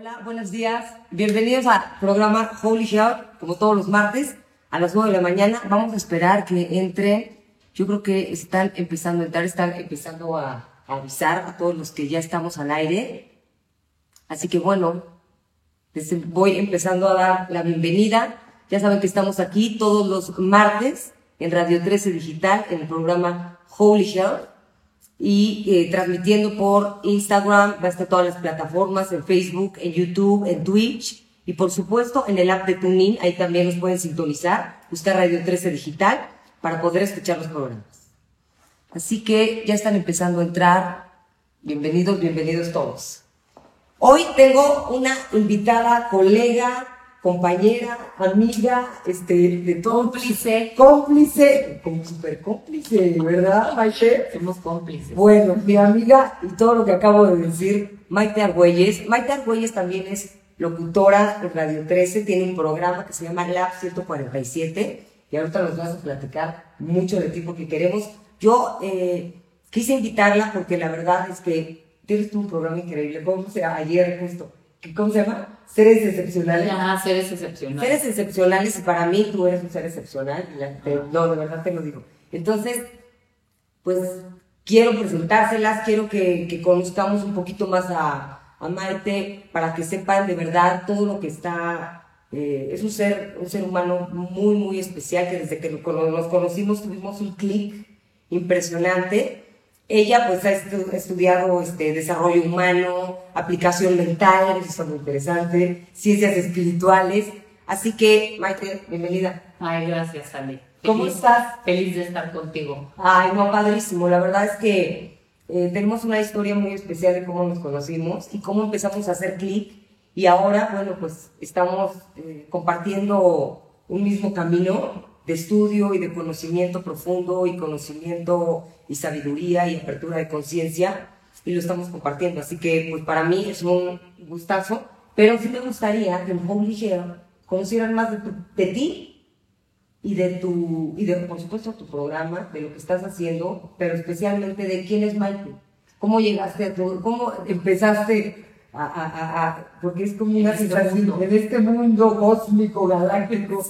Hola, buenos días. Bienvenidos al programa Holy Shower, como todos los martes, a las 9 de la mañana. Vamos a esperar que entren. Yo creo que están empezando a entrar, están empezando a, avisar a todos los que ya estamos al aire. Así que bueno, les voy empezando a dar la bienvenida. Ya saben que estamos aquí todos los martes en Radio 13 Digital, en el programa Holy Shower y eh, transmitiendo por Instagram, va todas las plataformas, en Facebook, en YouTube, en Twitch y por supuesto en el app de TuneIn, ahí también nos pueden sintonizar, buscar Radio 13 Digital para poder escuchar los programas. Así que ya están empezando a entrar. Bienvenidos, bienvenidos todos. Hoy tengo una invitada, colega, compañera, amiga, este, de todo. Cómplice. Cómplice, como súper cómplice, ¿verdad, Maite? Somos cómplices. Bueno, mi amiga y todo lo que acabo de decir, Maite Argüelles. Maite Argüelles también es locutora en Radio 13, tiene un programa que se llama Lab 147 y ahorita nos vas a platicar mucho de ti porque queremos. Yo eh, quise invitarla porque la verdad es que tienes tú un programa increíble, como se ayer justo, ¿cómo se llama? Seres excepcionales. Ajá, seres excepcionales. Seres excepcionales y para mí tú eres un ser excepcional. y te- no, de verdad te lo digo. Entonces, pues quiero presentárselas, quiero que, que conozcamos un poquito más a, a Maite para que sepan de verdad todo lo que está. eh, es un ser, un ser humano muy, muy especial que desde que nos conocimos tuvimos un clic impresionante. Ella pues ha estu- estudiado este, desarrollo humano, aplicación mental, eso está muy interesante, ciencias espirituales. Así que, Maite, bienvenida. Ay, gracias, Ale. ¿Cómo Feliz- estás? Feliz de estar contigo. Ay, no, padrísimo. La verdad es que eh, tenemos una historia muy especial de cómo nos conocimos y cómo empezamos a hacer clic. Y ahora, bueno, pues estamos eh, compartiendo un mismo camino de estudio y de conocimiento profundo y conocimiento y sabiduría y apertura de conciencia y lo estamos compartiendo. Así que, pues para mí es un gustazo, pero sí me gustaría que en Home Ligero conocieran más de, tu- de ti y de tu, y de, por supuesto, tu programa, de lo que estás haciendo, pero especialmente de quién es Maite. ¿Cómo llegaste a tu, cómo empezaste a, a, a, a- porque es como una En este sensación mundo. en este mundo cósmico, galáctico.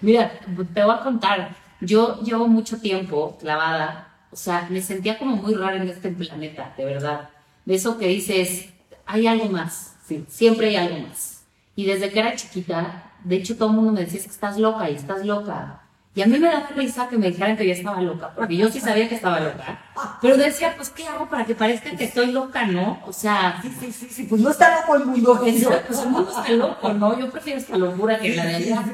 Mira, te voy a contar. Yo llevo mucho tiempo clavada. O sea, me sentía como muy rara en este planeta, de verdad. De eso que dices, hay algo más. Sí. Siempre hay algo más. Y desde que era chiquita, de hecho todo el mundo me decía, es que estás loca y estás loca. Y a mí me daba risa que me dijeran que yo estaba loca, porque yo sí sabía que estaba loca. Pero decía, pues, ¿qué hago para que parezca que estoy loca, no? O sea, Sí, sí, sí, sí, pues no está loco el mundo. eso, pues el mundo está loco, ¿no? Yo prefiero esta locura que la de allá.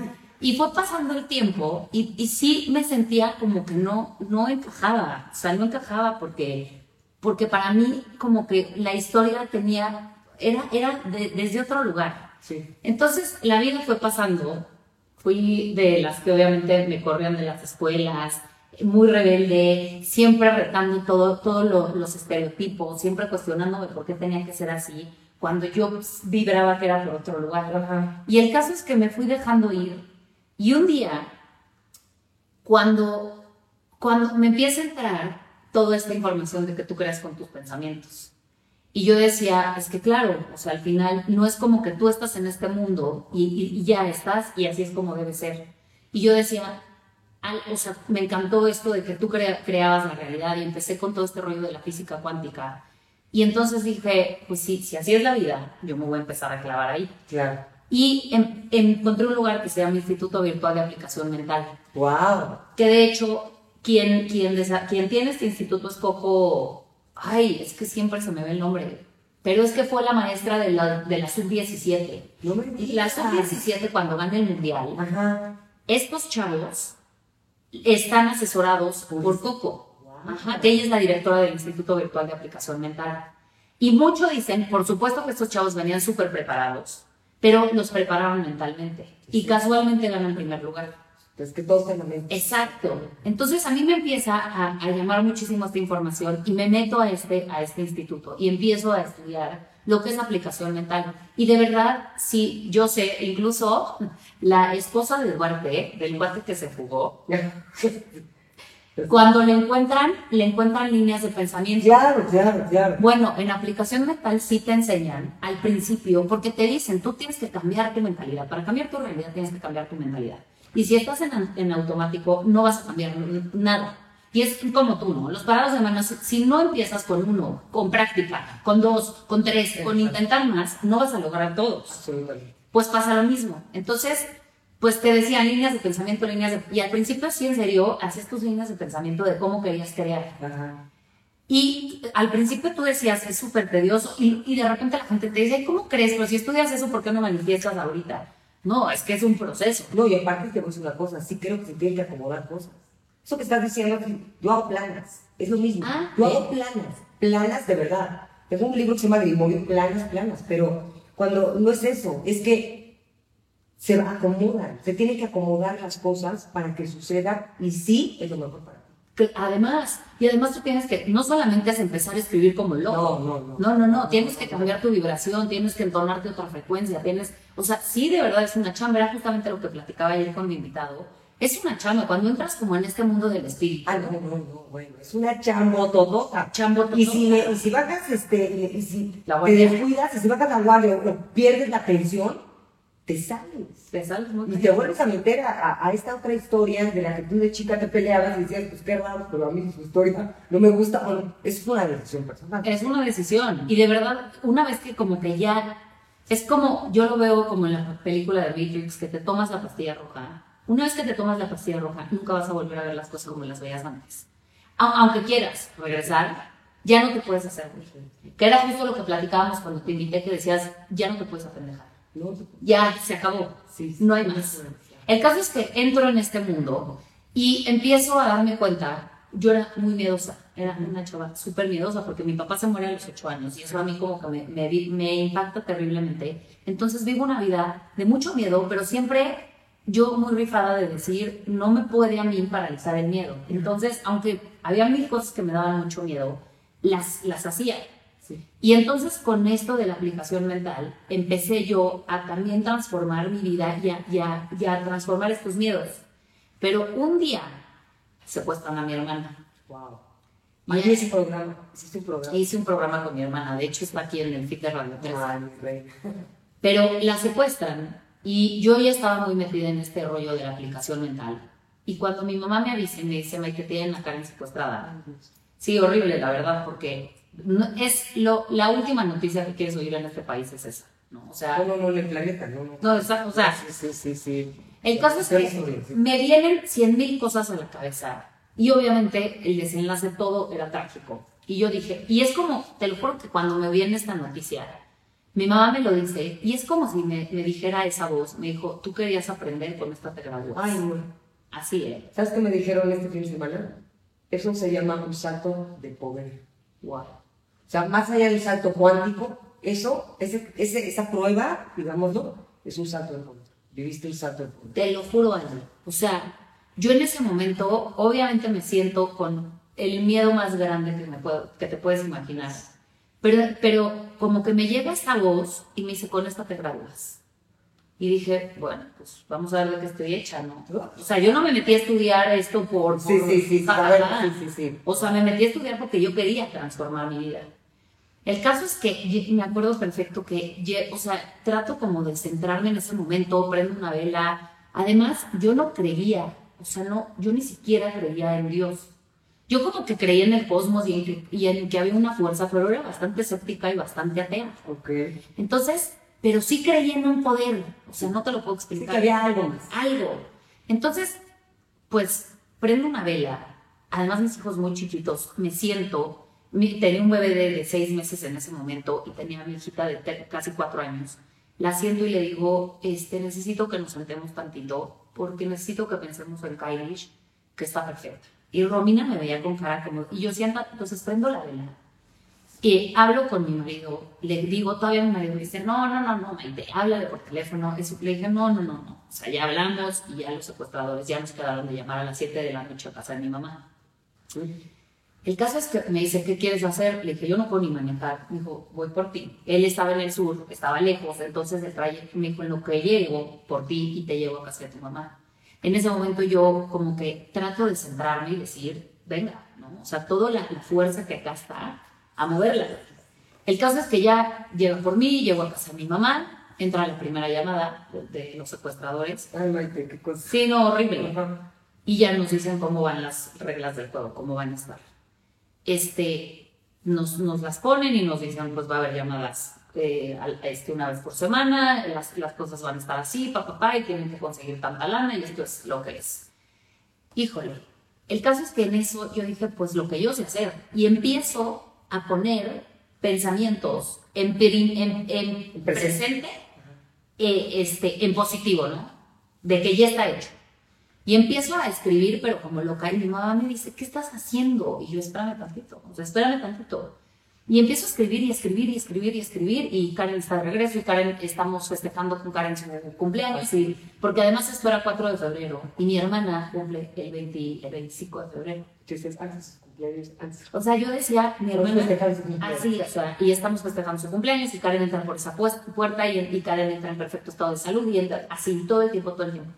Y fue pasando el tiempo y, y sí me sentía como que no, no encajaba, o sea, no encajaba porque, porque para mí como que la historia tenía, era, era de- desde otro lugar. Sí. Entonces la vida fue pasando, fui de las que obviamente me corrían de las escuelas, muy rebelde, siempre retando todo, todos lo- los estereotipos, siempre cuestionándome por qué tenía que ser así, cuando yo vibraba que era por otro lugar. Ajá. Y el caso es que me fui dejando ir y un día, cuando, cuando me empieza a entrar toda esta información de que tú creas con tus pensamientos, y yo decía, es que claro, o sea, al final no es como que tú estás en este mundo y, y- y ya estás y así es como debe ser. Y yo decía, al- o sea, me encantó esto de que tú crea- creabas la realidad y empecé con todo este rollo de la física cuántica. Y entonces dije, pues sí, si así es la vida, yo me voy a empezar a clavar ahí. Claro. Y em- encontré un lugar que se llama Instituto Virtual de Aplicación Mental Wow. que de hecho quien, quien, quien tiene este instituto es Coco, ay, es que siempre se me ve el nombre, pero es que fue la maestra de la, de la sub-17. No me Y la digas. sub-17 cuando gana el mundial, Ajá. estos chavos están asesorados por Coco, Ajá, que ella es la directora del Instituto Virtual de Aplicación Mental. Y muchos dicen, por supuesto que estos chavos venían súper preparados, pero los prepararon mentalmente y casualmente ganan primer lugar. Es que todos en la mente. Exacto. Entonces a mí me empieza a, a llamar muchísimo esta información y me meto a este, a este instituto y empiezo a estudiar lo que es aplicación mental. Y de verdad, sí, yo sé, incluso la esposa de Duarte, del Duarte que se fugó, Cuando le encuentran, le encuentran líneas de pensamiento. Claro, claro, claro. Bueno, en aplicación mental sí te enseñan al principio, porque te dicen, tú tienes que cambiar tu mentalidad. Para cambiar tu realidad tienes que cambiar tu mentalidad. Y si estás en, en automático, no vas a cambiar nada. Y es como tú, ¿no? Los parados de manos, si no empiezas con uno, con práctica, con dos, con tres, con intentar más, no vas a lograr todos. Pues pasa lo mismo. Entonces, pues te decían líneas de pensamiento, líneas de... Y al principio sí, en serio, hacías tus líneas de pensamiento de cómo querías crear. Y al principio tú decías, es súper tedioso, y, y, de repente la gente te dice, ¿cómo crees? Pero si estudias eso, ¿por qué no manifiestas ahorita? No, es que es un proceso. No, y aparte te voy a decir una cosa, sí creo que se tienen que acomodar cosas. Eso que estás diciendo, yo hago planas, es lo mismo. Ah, yo ¿eh? hago planas, planas de verdad. Tengo un libro que se llama Grimorio, planas, planas, pero cuando no es eso, es que se acomodan, se tienen que acomodar las cosas para que suceda y sí es lo mejor para Además, y además tú tienes que, no solamente es empezar a escribir como loco. No, no, no. No, no, no. Tienes que cambiar tu vibración, tienes que entonarte otra frecuencia, tienes, o sea, sí de verdad es una chamba, era justamente lo que platicaba ayer con mi invitado. Es una chamba, cuando entras como en este mundo del espíritu. Ah, no, no, no, bueno, es una chambototota. Chambototota. Y si, y si bajas, este, y si La te descuidas, y si bajas la guardia o pierdes la atención, te sales. Te sales muy Y te vuelves a meter a, a- a esta otra historia de la que tú de chica te peleabas y decías, pues qué raro, pero a mí su historia no me gusta. Bueno, es una decisión personal. Es una decisión. Y de verdad, una vez que como que ya, es como, yo lo veo como en la película de Matrix, que te tomas la pastilla roja. Una vez que te tomas la pastilla roja, nunca vas a volver a ver las cosas como las veías antes. Au- Aunque quieras regresar, ya no te puedes hacer. Que era justo lo que platicábamos cuando te invité, que decías, ya no te puedes apendejar. Ya, se acabó. No hay más. El caso es que entro en este mundo y empiezo a darme cuenta, yo era muy miedosa, era una chava súper miedosa porque mi papá se muere a los ocho años y eso a mí como que me, me impacta terriblemente. Entonces vivo una vida de mucho miedo, pero siempre yo muy rifada de decir, no me puede a mí paralizar el miedo. Entonces, aunque había mil cosas que me daban mucho miedo, las, las hacía. Sí. Y entonces con esto de la aplicación mental, empecé yo a también transformar mi vida y a, y a- y a transformar estos miedos. Pero un día secuestran a mi hermana. Wow. Y programa, hiciste un programa. Hice un programa con mi hermana, de hecho está aquí en el feed de Radio 3. Ay, mi rey. Pero la secuestran y yo ya estaba muy metida en este rollo de la aplicación mental. Y cuando mi mamá me avisa y me dice, May, que tienen a Karen secuestrada, Sí, horrible, la verdad, porque no- es lo, la última noticia que quieres oír en este país es esa, ¿no? O sea, No, no, no, en el planeta, no, no. no, esa- o sea, Sí, sí, sí, sí. el caso es que sí, sí. me vienen cien mil cosas a la cabeza y obviamente el desenlace todo era trágico. Y yo dije, y es como, te lo juro que cuando me viene esta noticia, mi mamá me lo dice y es como si me, me dijera esa voz, me dijo, tú querías aprender, con esta te gradúas. Ay, no. Así es. ¿Sabes qué me dijeron este fin de semana? Eso se llama un salto de poder. Wow. O sea, más allá del salto cuántico, eso, ese, ese- esa prueba, digámoslo, es un salto de poder. Viviste el salto de poder. Te lo juro, Ana. O sea, yo en ese momento, obviamente me siento con el miedo más grande que, me puedo, que te puedes imaginar. Pero, pero como que me llega esta voz y me dice, con esta te gradúas. Y dije, bueno, pues vamos a ver de qué estoy hecha, ¿no? O sea, yo no me metí a estudiar esto por... Por- sí, sí, sí, sí. O sea, me metí a estudiar porque yo quería transformar mi vida. El caso es que me acuerdo perfecto que, o sea, trato como de centrarme en ese momento, prendo una vela. Además, yo no creía, o sea, no, yo ni siquiera creía en Dios. Yo como que creía en el cosmos y en que, y en que había una fuerza, pero era bastante escéptica y bastante atea. Ok. Entonces, pero sí creía en un poder, o sea, no te lo puedo Sí explicar. que había algo más. Algo. Entonces, pues, prendo una vela. Además, mis hijos muy chiquitos, me siento. Tenía un bebé de, de seis meses en ese momento y tenía a mi hijita de casi cuatro años. La siento y le digo, este, necesito que nos sentemos tantito porque necesito que pensemos en Kylie, que está perfecta. Y Romina me veía con cara como, y yo siento, entonces prendo la vela. Y hablo con mi marido, le digo, todavía mi marido me dice, no, no, no, no, Maite, háblale por teléfono. Eso, le dije, no, no, no, no. O sea, ya hablamos y ya los secuestradores ya nos quedaron de llamar a las 7 de la noche a casa de mi mamá. El caso es que me dice, ¿qué quieres hacer? Le dije, yo no puedo ni manejar. Me dijo, voy por ti. Él estaba en el sur, estaba lejos, entonces el trayecto me dijo, en lo que llego por ti y te llevo a casa de tu mamá. En ese momento yo como que trato de centrarme y decir, venga, ¿no? O sea, toda la, la fuerza que acá está, a moverla. El caso es que ya llega por mí, llego a casa de mi mamá, entra la primera llamada de, de los secuestradores. Ay, Maite, qué cosa. Sí, no, horrible. Ajá. Y ya nos dicen cómo van las reglas del juego, cómo van a estar. Este, nos, nos las ponen y nos dicen, pues va a haber llamadas eh, este, una vez por semana, las, las cosas van a estar así, papá, papá, y tienen que conseguir tanta lana y esto es lo que es. Híjole, el caso es que en eso yo dije, pues lo que yo sé hacer. Y empiezo a poner pensamientos en, en, en presente, eh, este, en positivo, ¿no? De que ya está hecho. Y empiezo a escribir, pero como loca, y mi mamá me dice, ¿qué estás haciendo? Y yo, espérame tantito, o sea, espérame tantito. Y empiezo a escribir y escribir y escribir y escribir, y Karen está de regreso, y Karen, estamos festejando con Karen su cumpleaños, y, porque además esto era 4 de febrero, y mi hermana cumple el, 20 el 25 de febrero. Entonces, antes de su cumpleaños, antes. O sea, yo decía, mi hermana... Así, o sea, y estamos festejando su cumpleaños y Karen entra por esa puerta y, y Karen entra en perfecto estado de salud y entra así todo el tiempo, todo el tiempo.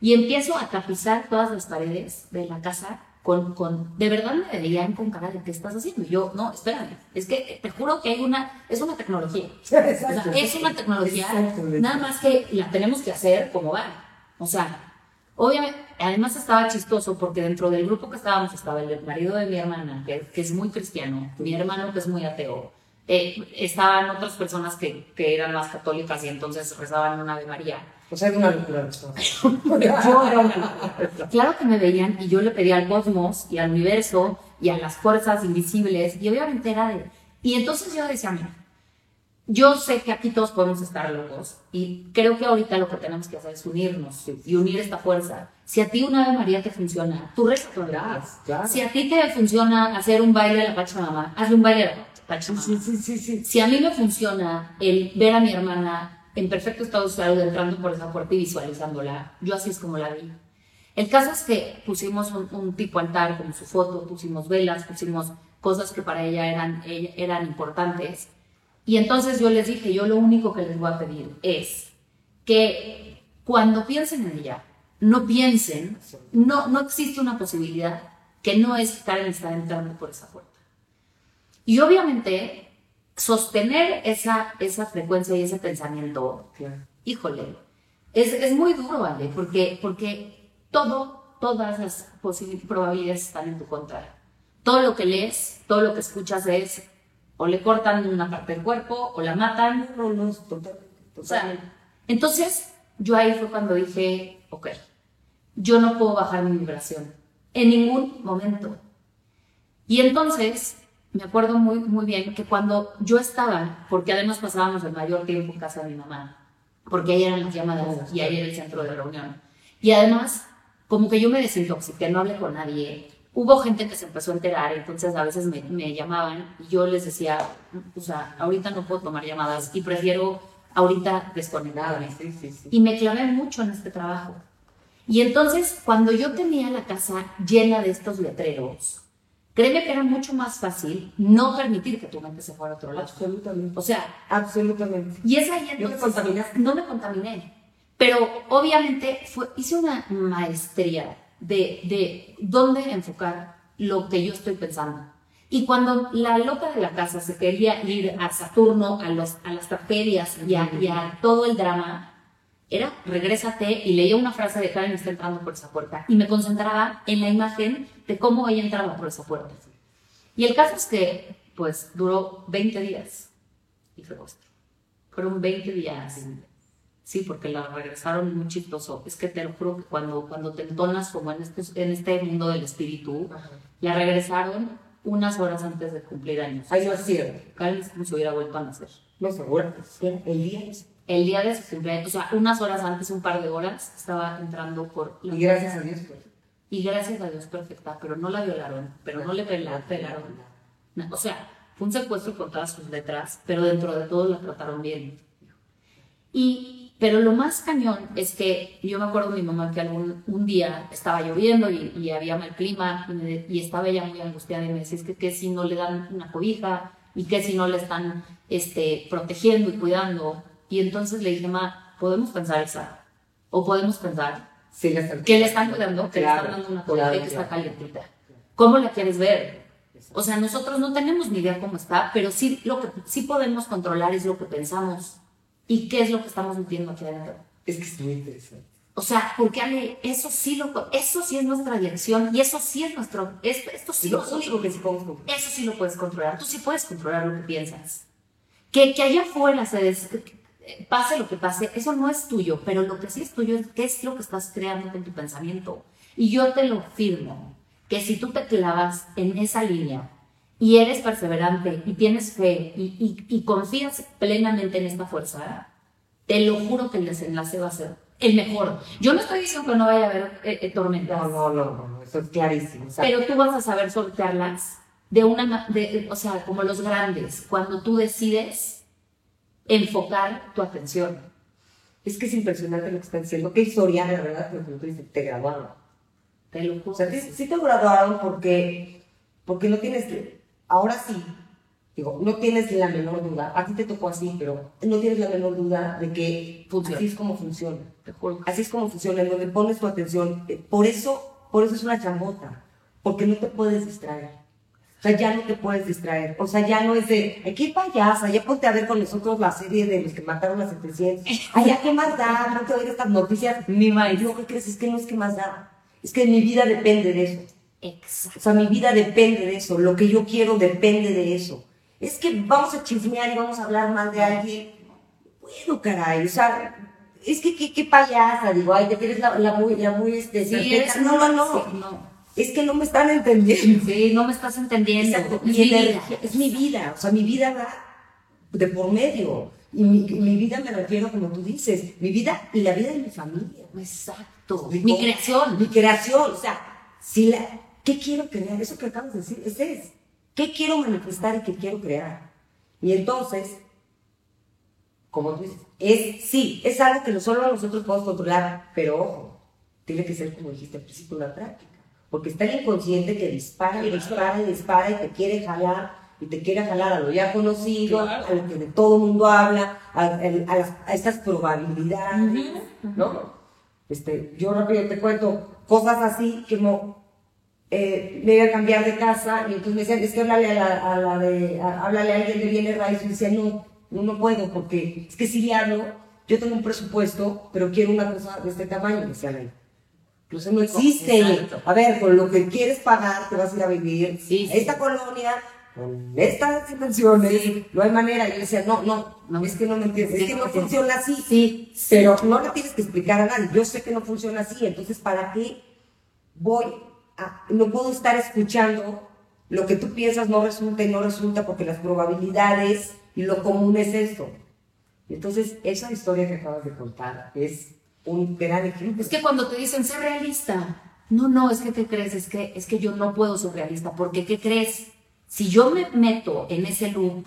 Y empiezo a tapizar todas las paredes de la casa con, con, de verdad me veían con cara de ¿qué estás haciendo? Y yo, no, espérame, es que te juro que hay una, es una tecnología. O sea, Exacto. es una tecnología, Exacto. nada más que la tenemos que hacer como va. O sea, obviamente, además estaba chistoso porque dentro del grupo que estábamos estaba el marido de mi hermana, que, que es muy cristiano, mi hermano que es muy ateo, eh, estaban otras personas que, que eran más católicas y entonces rezaban una Ave María. O sea, es una locura. era Claro que me veían y yo le pedía al cosmos y al universo y a las fuerzas invisibles y obviamente era de... Y entonces yo decía, mira, yo sé que aquí todos podemos estar locos y creo que ahorita lo que tenemos que hacer es unirnos y unir esta fuerza. Si a ti una Ave María te funciona, tú reza todos los días. Claro. Si a ti te funciona hacer un baile a la Pachamama, hazle un baile a la Pachamama. Sí. Si a mí me funciona el ver a mi hermana en perfecto estado de salud entrando por esa puerta y visualizándola, yo así es como la vi. El caso es que pusimos un, un tipo altar con su foto, pusimos velas, pusimos cosas que para ella eran, eran importantes. Y entonces yo les dije, yo lo único que les voy a pedir es que cuando piensen en ella, no piensen, no, no existe una posibilidad que no es Karen está entrando por esa puerta. Y obviamente, sostener esa, esa frecuencia y ese pensamiento, Claro. híjole, es, es muy duro, ¿vale? Porque, porque todo, todas las posibil- probabilidades están en tu contra. Todo lo que lees, todo lo que escuchas es, o le cortan una parte del cuerpo, o la matan, No, no, total. o sea, entonces yo ahí fue cuando dije, ok, yo no puedo bajar mi vibración en ningún momento. Y entonces me acuerdo muy, muy bien que cuando yo estaba, porque además pasábamos el mayor tiempo en casa de mi mamá, porque ahí eran las llamadas y ahí era el centro de reunión. Y además, como que yo me desintoxiqué, no hablé con nadie. Hubo gente que se empezó a enterar, entonces a veces me, me llamaban y yo les decía, o sea, ahorita no puedo tomar llamadas y prefiero ahorita desconectarme. Sí, sí, sí. Y me clavé mucho en este trabajo. Y entonces, cuando yo tenía la casa llena de estos letreros, créeme que era mucho más fácil no permitir que tu mente se fuera a otro lado. Absolutamente. O sea, Absolutamente. y es ahí ¿No te entonces... No me contaminé. Pero obviamente fue, hice una maestría de, de dónde enfocar lo que yo estoy pensando. Y cuando la loca de la casa se quería ir a Saturno, a, los, a las tragedias y a, y a todo el drama, era regrésate y leía una frase de Karen está entrando por esa puerta y me concentraba en la imagen de cómo ella entraba por esa puerta. Y el caso es que, pues, duró 20 días y fue esto. Fueron 20 días. Sí, porque la regresaron muy chistoso. Es que te lo juro que cuando, cuando te entonas como en este, en este mundo del espíritu, Ajá. la regresaron unas horas antes de cumplir años. Ahí no es cierto. Karen es como si hubiera vuelto a nacer. No, seguro. El día es. El día de su cumpleaños, o sea, unas horas antes, un par de horas, estaba entrando por la Y gracias a Dios, pues. y gracias a Dios perfecta, pero no la violaron, pero no le pela- pegaron. Na- O sea, fue un secuestro con todas sus letras, pero dentro de todo la trataron bien. Y, pero lo más cañón es que yo me acuerdo de mi mamá que algún un día estaba lloviendo y, y había mal clima y, me- y estaba ella muy angustiada y me decía, es que qué si no le dan una cobija y qué si no le están este, protegiendo y cuidando. Y entonces le dije, ma, podemos pensar esa, o podemos pensar Sí, le que le están cuidando, que Claro, le están dando una claro, comida que está claro. calientita. ¿Cómo la quieres ver? O sea, nosotros no tenemos ni idea cómo está, pero sí lo que sí podemos controlar es lo que pensamos y qué es lo que estamos metiendo aquí adentro. Es que es muy interesante. O sea, porque Ale, eso sí lo, eso sí es nuestra dirección y eso sí es nuestro, es- esto sí lo nosotros- único que sí podemos controlar. eso sí lo puedes controlar. Tú sí puedes controlar lo que piensas. Que, que allá afuera se des- pase lo que pase, eso no es tuyo, pero lo que sí es tuyo es qué es lo que estás creando con tu pensamiento. Y yo te lo firmo, que si tú te clavas en esa línea y eres perseverante y tienes fe y, y- y confías plenamente en esta fuerza, te lo juro que el desenlace va a ser el mejor. Yo no estoy diciendo que no vaya a haber eh, eh, tormentas. No, no, no, no, eso es clarísimo. o sea, Pero tú vas a saber sortearlas de una, de, o sea, como los grandes, cuando tú decides enfocar tu atención. es que es impresionante lo que están diciendo. Qué historia, de verdad, como tú dices, te graduaron. Te lo juro. O sea, sí, sí te graduaron porque, porque no tienes, ahora sí, digo, no tienes la menor duda, a ti te tocó así, pero no tienes la menor duda de que Funciona. así es como funciona. Te juro. Así es como funciona, en donde pones tu atención. Eh, Por eso, por eso es una chambota, porque no te puedes distraer. O sea, ya no te puedes distraer. O sea, ya no es de, "Ay, qué payasa, ya ponte a ver con nosotros la serie de los que mataron a 700. Ay, ya, ¿qué más da? No te oír estas noticias. Ni más. Yo, ¿qué crees? Es que no es que más da. Es que mi vida depende de eso. Exacto. O sea, mi vida depende de eso. Lo que yo quiero depende de eso. Es que vamos a chismear y vamos a hablar mal de alguien. Bueno, caray. O sea, es que qué, qué payasa. Digo, ay, te quieres la, la muy, la muy, este, Sí, eres No, no, no. Es que no me están entendiendo. Sí, no me estás entendiendo. Exacto. Es Mi vida. es mi vida. O sea, mi vida va de por medio. Y mi, mi vida me refiero, como tú dices, mi vida y la vida de mi familia. Exacto. Mi Mi creación. Mi creación, o sea, si la, ¿qué quiero crear? Eso que acabas de decir, ese es. ¿Qué quiero manifestar y qué quiero crear? Y entonces, como tú dices, es, sí, es algo que solo nosotros podemos controlar, pero ojo, tiene que ser, como dijiste al principio, una práctica. Porque está el inconsciente que dispara y dispara y dispara y te quiere jalar y te quiere jalar a lo ya conocido, Claro. a lo que de todo el mundo habla, a, a- a las- a estas probabilidades, ¿no? Este, yo rápido te cuento cosas así como eh, me iba a cambiar de casa y entonces me decían, es que háblale a la, a la de, háblale a alguien de bienes raíces y decía, no, no, no puedo porque es que si le hablo, yo tengo un presupuesto, pero quiero una cosa de este tamaño, me decían, Incluso no existe. Exacto. A ver, con lo que quieres pagar, te vas a ir a vivir Sí, sí. esta colonia, con estas intenciones, no hay manera. Y yo decía, no, no, No. es que no me entiendes, es que no funciona así. Sí. Pero no le tienes que explicar a nadie. Yo sé que no funciona así, entonces, ¿para qué voy a, no puedo estar escuchando lo que tú piensas no resulta y no resulta porque las probabilidades y lo común es esto? Entonces, esa historia que acabas de contar es un gran ejemplo. Es que cuando te dicen ser realista, no, no, es que ¿qué crees? Es que, es que yo no puedo ser realista, porque ¿qué crees? Si yo me meto en ese loop,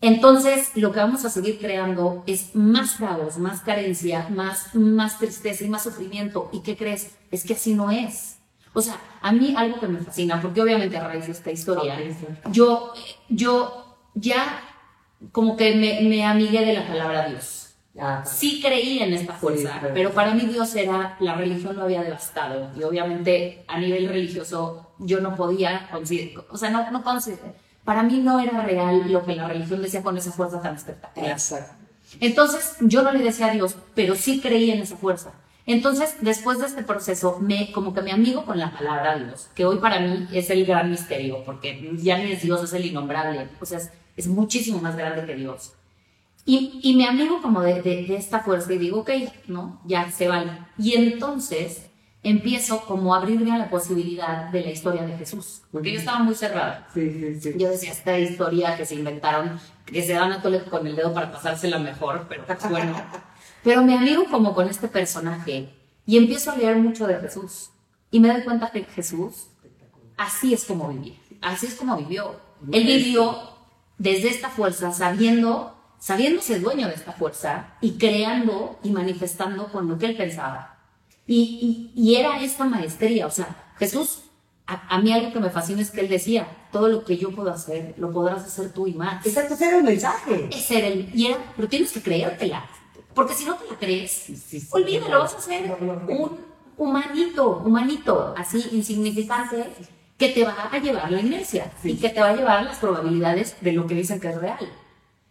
entonces lo que vamos a seguir creando es más caos, más carencia, más, más tristeza y más sufrimiento. ¿Y qué crees? Es que así no es. O sea, a mí algo que me fascina, porque obviamente a raíz de esta historia, sí. yo, yo ya como que me, me amigué de la palabra Dios Ah, sí creí en esta fuerza, Sí, claro. pero para mí Dios era, la religión lo había devastado y obviamente a nivel religioso yo no podía o sea, no, no para mí no era real lo que la religión decía con esa fuerza tan espectacular. Exacto. Entonces yo no le decía a Dios, pero sí creí en esa fuerza. Entonces, después de este proceso, me, como que me amigo con la palabra Dios, que hoy para mí es el gran misterio, porque ya ni es Dios, es el innombrable, o sea, es, es muchísimo más grande que Dios. Y, y me amigo como de, de, de esta fuerza y digo, ok, ¿no? Ya se vale. Y entonces empiezo como a abrirme a la posibilidad de la historia de Jesús, porque yo estaba muy cerrada. Sí, sí, sí. Yo decía, esta historia que se inventaron, que se dan a tole con el dedo para pasársela mejor, pero pues bueno. Pero me amigo como con este personaje y empiezo a leer mucho de Jesús. Y me doy cuenta que Jesús así es como vivía, así es como vivió. Él vivió desde esta fuerza, sabiendo, sabiéndose dueño de esta fuerza y creando y manifestando con lo que él pensaba. Y, y, y era esta maestría, o sea, Jesús, a, a, mí algo que me fascina es que él decía, todo lo que yo puedo hacer, lo podrás hacer tú y más. Exacto, ese era el mensaje. Ese era el, y era, pero tienes que creértela. Porque si no te la crees, Sí, sí, sí. olvídalo, vas a ser un humanito, humanito, así insignificante, que te va a llevar la inercia y que te va a llevar las probabilidades de lo que dicen que es real.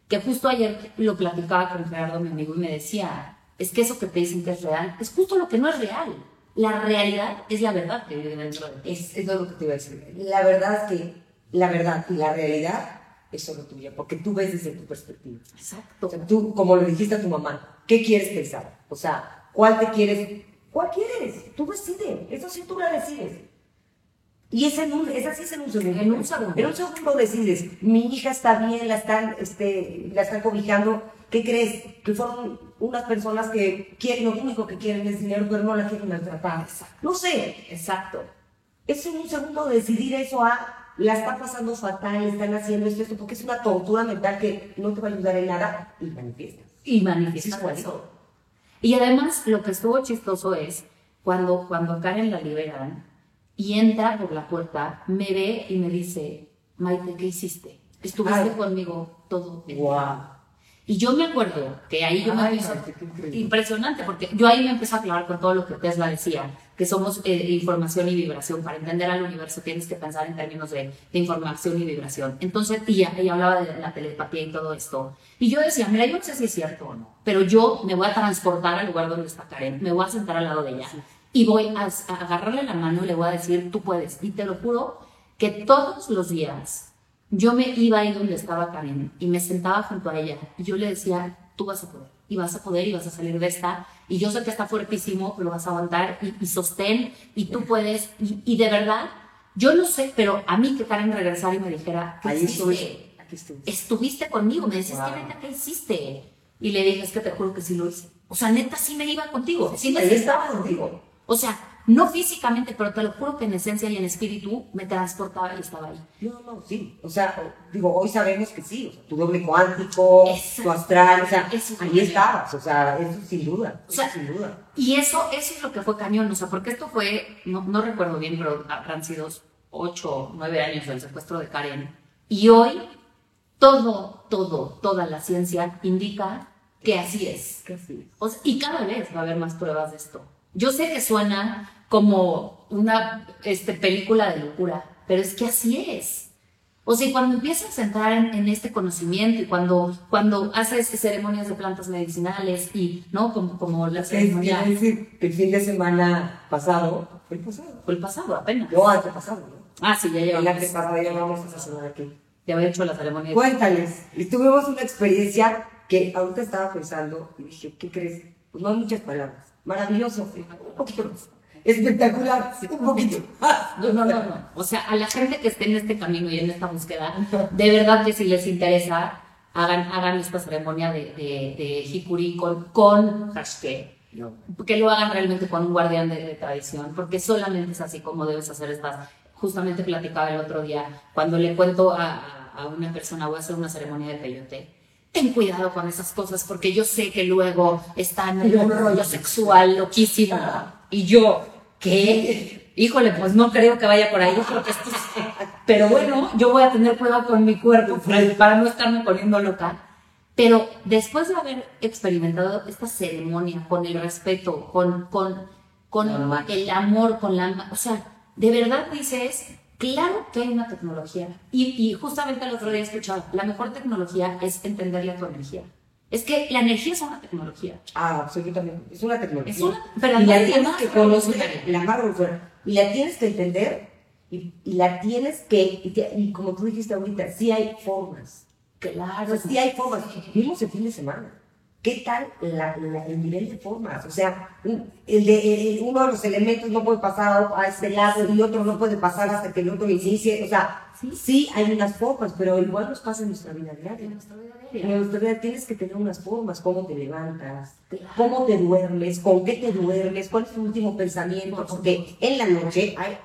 Que justo ayer lo platicaba con Gerardo, mi amigo, y me decía, es que eso que te dicen que es real, es justo lo que no es real. La realidad es la verdad que vive dentro de ti. Es, es lo que te iba a decir. La verdad es que la verdad y la realidad es solo tuya, porque tú ves desde tu perspectiva. Exacto. O sea, tú, como le dijiste a tu mamá, ¿qué quieres pensar? O sea, ¿cuál te quieres? ¿Cuál quieres? Tú decides. Eso sí tú la decides. Y es, en un, es así es en un segundo. En un segundo. En un segundo decides, mi hija está bien, la están, este, la están cobijando. ¿Qué crees? Que fueron unas personas que quieren, lo único que quieren es dinero, pero no la quieren maltratar. No sé. Exacto. Es en un segundo decidir eso a la está pasando fatal, están haciendo esto, esto, porque es una tortura mental que no te va a ayudar en nada y manifiestas. y manifiesta Sí, sí, eso. Y además, lo que estuvo chistoso es cuando, cuando a Karen la liberan y entra por la puerta, me ve y me dice, Maite, ¿qué hiciste? Estuviste Ay. conmigo todo el Wow. día". Y yo me acuerdo que ahí yo me Maite, increíble. impresionante, porque yo ahí me empecé a clavar con todo lo que Tesla decía, que somos eh, información y vibración. Para entender al universo tienes que pensar en términos de, de información y vibración. Entonces, ella, ella hablaba de la telepatía y todo esto. Y yo decía, mira, yo no sé si es cierto o no, pero yo me voy a transportar al lugar donde está Karen, me voy a sentar al lado de ella y voy a, a agarrarle la mano y le voy a decir, tú puedes. Y te lo juro que todos los días yo me iba ahí donde estaba Karen y me sentaba junto a ella y yo le decía, tú vas a poder, y vas a poder y vas a salir de esta, y yo sé que está fuertísimo, pero vas a aguantar y, y sostén y tú puedes, y, y de verdad, yo no sé, pero a mí que Karen regresara y me dijera, ¿qué Ahí hiciste? estoy. Aquí estoy. Estuviste conmigo, me decías, Wow. ¿qué neta qué hiciste? Y le dije, es que te juro que sí lo hice. O sea, neta sí me iba contigo, sí me Ahí sentaba estaba contigo. O sea, no físicamente, pero te lo juro que en esencia y en espíritu me transportaba y estaba ahí. No, no, sí. O sea, digo, hoy sabemos que sí. O sea, tu doble cuántico, Exacto. tu astral, o sea, Eso es ahí que- estabas. O sea, eso sin duda. O sea, eso sin duda. Y eso, eso es lo que fue cañón, o sea, porque esto fue, no, no recuerdo bien, pero habrán sido ocho, nueve años del secuestro de Karen. Y hoy, todo, todo, toda la ciencia indica que así es. Casi. O sea, y cada vez va a haber más pruebas de esto. Yo sé que suena como una este, película de locura, pero es que así es. O sea, cuando empiezas a entrar en, en este conocimiento y cuando, cuando haces ceremonias de plantas medicinales y, ¿no? Como, como la Es ceremonia decir que el fin de semana pasado, fue el pasado. fue el pasado apenas. No, antepasado, ¿no? Ah, sí, ya El llevamos. antepasado ya vamos esta semana aquí. Ya había hecho la ceremonia. Cuéntales. Y tuvimos una experiencia que ahorita estaba pensando y dije, ¿qué crees? Pues no hay muchas palabras. Maravilloso. Un poquito más. Espectacular. Un poquito más. No, no, no, no. O sea, a la gente que esté en este camino y en esta búsqueda, de verdad que si les interesa, hagan, hagan esta ceremonia de, de, de Hikuri con, con hashtag. No. Que lo hagan realmente con un guardián de, de tradición, porque solamente es así como debes hacer estas. Justamente platicaba el otro día, cuando le cuento a, a- a una persona, voy a hacer una ceremonia de peyote. Ten cuidado con esas cosas, porque yo sé que luego están en un rollo sexual loquísimo. Y yo, ¿qué? Híjole, pues no creo que vaya por ahí. Yo creo que esto es- Pero bueno, yo voy a tener cuidado con mi cuerpo para- no estarme poniendo loca. Pero después de haber experimentado esta ceremonia con el respeto, con, con, con el amor, con la... O sea, de verdad dices, claro que hay una tecnología. Y, y justamente el otro día escuchaba, la mejor tecnología es entenderle a tu energía. Es que la energía es una tecnología. Ah, absolutamente. Es una tecnología. Es una- pero y la tienes que conocer, la más. Y la tienes que entender y, y la tienes que, y, te- y como tú dijiste ahorita, sí hay formas. Claro. Pues sí hay formas. Vimos el fin de semana. ¿Qué tal la- la- el nivel de formas? O sea, un- el de, el- uno de los elementos no puede pasar a este lado y otro no puede pasar hasta que el otro inicie. O sea, Sí. sí, hay unas formas, pero igual nos pasa en nuestra vida diaria. En nuestra vida En diaria. nuestra vida tienes que tener unas formas, cómo te levantas, cómo te duermes, con qué te duermes, cuál es tu último pensamiento, Por porque en la noche hay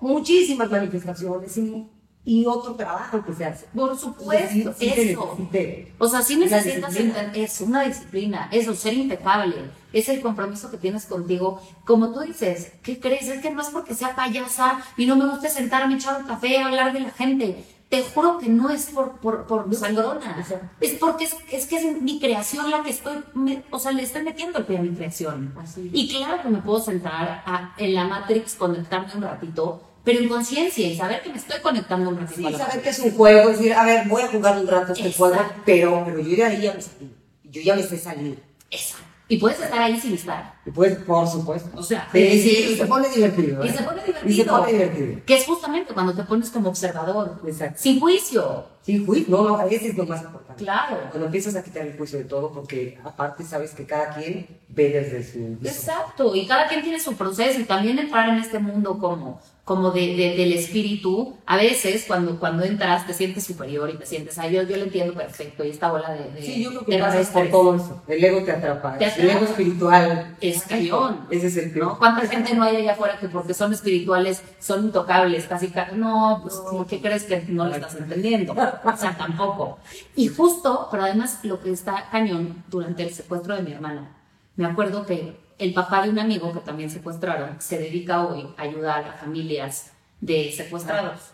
muchísimas manifestaciones y, y otro trabajo que se hace. Por supuesto, Sí, sí eso. sí O sea, sí necesitas eso, una disciplina, eso, ser impecable, es el compromiso que tienes contigo. Como tú dices, ¿qué crees? Es que no es porque sea payasa y no me guste sentarme, echar un café, hablar de la gente. te juro que no es por, por, por sangrona. Es porque es, es, que es mi creación la que estoy, o sea, le estoy metiendo el pie a mi creación. Y claro que me puedo sentar a, en la Matrix, conectarme un ratito, pero en conciencia y saber que me estoy conectando un ratito. Sí, saber que es un juego, es decir, a ver, voy a jugar un rato este juego, pero, pero yo ya me salí. Yo ya me sé salir. Exacto. Y puedes estar ahí sin estar. Y puedes, por supuesto. O sea, sí, sí, y se pone divertido. Y ¿eh? se pone divertido. Y se pone divertido. Que es justamente cuando te pones como observador. Exacto. Sin juicio. Sin juicio, no, no, ese es lo más importante. Claro. Cuando empiezas a quitar el juicio de todo, porque aparte sabes que cada quien ve desde su... Exacto, y cada quien tiene su proceso y también entrar en este mundo como, como de, de, del espíritu, a veces cuando, cuando entras te sientes superior y te sientes, ay, yo, yo lo entiendo perfecto y esta bola de... de Sí, yo creo que pasas por todo eso. El ego te atrapa. Te El ego espiritual. Es cañón. Ese es el peor. ¿no? ¿Cuánta gente no hay allá afuera que porque son espirituales son intocables? Casi, ca- no, pues, ¿por qué crees que no lo estás entendiendo? O sea, tampoco. Y justo, pero además lo que está cañón durante el secuestro de mi hermana, me acuerdo que el papá de un amigo que también secuestraron se dedica hoy a ayudar a familias de secuestrados.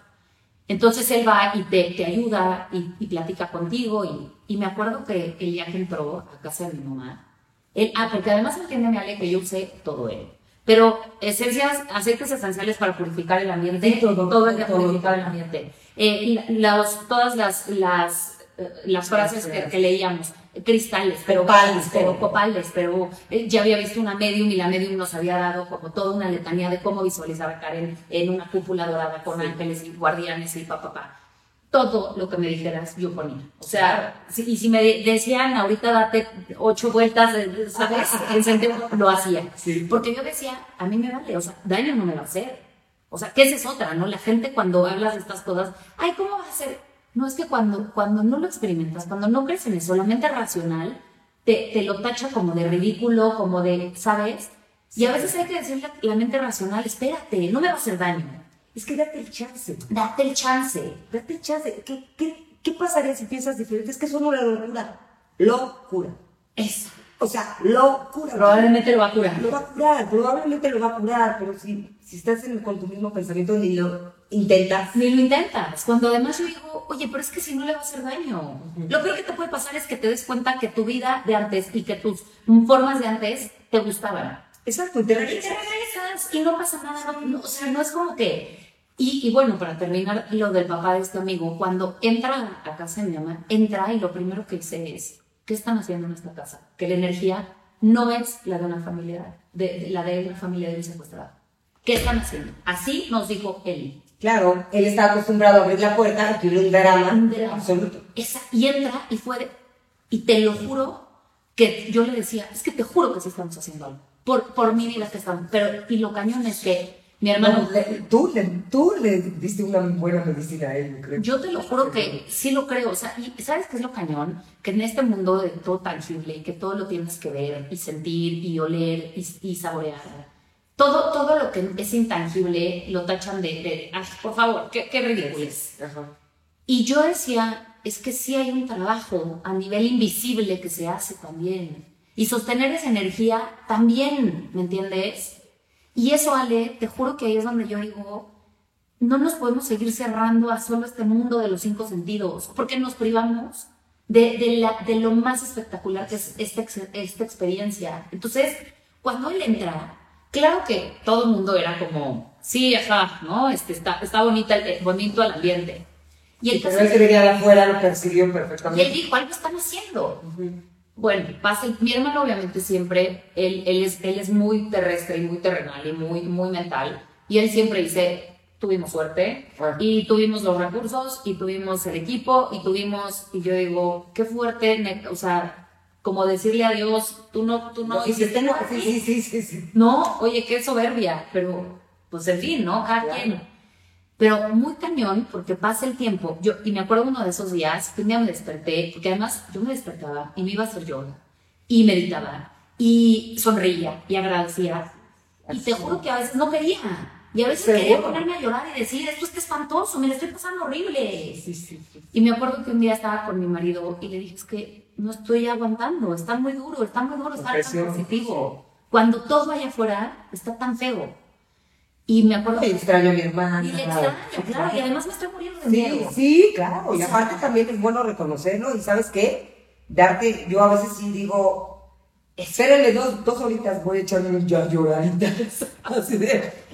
Entonces él va y te, te ayuda y, y platica contigo y, y me acuerdo que el día que entró a casa de mi mamá, él, ah, porque además entiende, Ale, que yo usé todo él. Pero esencias, aceites esenciales para purificar el ambiente, Sí, todo, todo el de todo. purificar el ambiente. Eh, los, todas las, las, eh, las frases que, que leíamos, cristales, pero Copales, pero copales, pero eh, ya había visto una medium y la medium nos había dado como toda una letanía de cómo visualizar a Karen en una cúpula dorada con Sí. ángeles y guardianes y papá. Pa, pa. Todo lo que me dijeras yo ponía. O sea, si- y si me de- decían ahorita date ocho vueltas, ¿sabes? En sentido, lo hacía. Sí. Porque yo decía, a mí me vale, o sea, daño no me va a hacer. O sea, que esa es otra, ¿no? La gente cuando hablas de estas cosas, ay, ¿cómo va a ser? No, es que cuando, cuando no lo experimentas, cuando no crees en eso, la mente racional te, te lo tacha como de ridículo, como de, ¿sabes? Y a veces hay que decirle a la mente racional, espérate, no me va a hacer daño. Es que date el chance. Date el chance. Date el chance. ¿Qué, qué, qué pasaría si piensas diferente? Es que eso no es locura. Locura. Eso. O sea, locura. Probablemente lo va a curar. Lo va a curar, probablemente lo va a curar, pero si, si estás en- con tu mismo pensamiento ni lo intentas. Ni lo intentas. Cuando además yo digo, oye, pero es que si no le va a hacer daño. Lo peor que te puede pasar es que te des cuenta que tu vida de antes y que tus formas de antes te gustaban. Exacto, y te Y te regresas. regresas y no pasa nada. no- no, o sea, no es como que. Y, y bueno, para terminar lo del papá de este amigo, cuando entra a casa de mi mamá, entra y lo primero que dice es: ¿Qué están haciendo en esta casa? Que la energía no es la de una familia, de, de- la de una familia de un secuestrado. ¿Qué están haciendo? Así nos dijo él. Claro, él está acostumbrado a abrir la puerta y tuviera un drama, Un drama. absoluto. Esa, y entra y fue de- y te lo juro que yo le decía, es que te juro que sí estamos haciendo algo. Por, por mi vida que estamos. Pero, y lo cañón es que mi hermano, No, le- tú, le, tú le diste una buena medicina a él, creo. yo te lo juro que sí lo creo. O sea, y ¿sabes qué es lo cañón? Que en este mundo de todo tangible, que todo lo tienes que ver y sentir y oler y, y saborear. Todo, todo lo que es intangible lo tachan de, de "Ay, por favor, qué, qué ridículo es". Ajá. Y yo decía, es que sí hay un trabajo a nivel invisible que se hace también. Y sostener esa energía también, ¿me entiendes? Y eso, Ale, te juro que ahí es donde yo digo, no nos podemos seguir cerrando a solo este mundo de los cinco sentidos, porque nos privamos de, de, la, de lo más espectacular que es esta, esta experiencia. Entonces, cuando él entra, claro que todo el mundo era como, sí, ajá, ¿no? Este, está, está bonita el- bonito el ambiente. Y el Pero él que venía de afuera lo percibió y él perfectamente. dijo, algo están haciendo. Bueno, pasa, mi hermano obviamente siempre, él, él, es, él es muy terrestre y muy terrenal y muy, muy mental. Y él siempre dice, tuvimos suerte Ah. y tuvimos los recursos y tuvimos el equipo y tuvimos, y yo digo, qué fuerte, o sea, como decirle a Dios, tú no, tú no No, hiciste nada. sí, sí, sí, sí, sí. No, oye, qué soberbia, pero pues en fin, ¿no? Cada Claro. quien. Pero muy cañón, porque pasa el tiempo. Yo, y me acuerdo uno de esos días, que un día me desperté, porque además yo me despertaba y me iba a hacer yoga, y meditaba, y sonreía, y agradecía. Y te juro que a veces no quería. Y a veces quería ponerme a llorar y decir, esto está espantoso, me lo estoy pasando horrible. Sí, sí, sí. Y me acuerdo que un día estaba con mi marido y le dije, es que no estoy aguantando, está muy duro, está muy duro estar tan positivo. Cuando todo allá afuera está tan feo. Y me acuerdo Y extraño a mi hermana. Y le extraño, claro, y además me estoy muriendo de miedo. sí, claro. Y aparte también es bueno reconocerlo y ¿sabes qué? Darte, yo a veces sí digo, espérenle dos, dos horitas, voy a echarme ya lloraditas. Así de...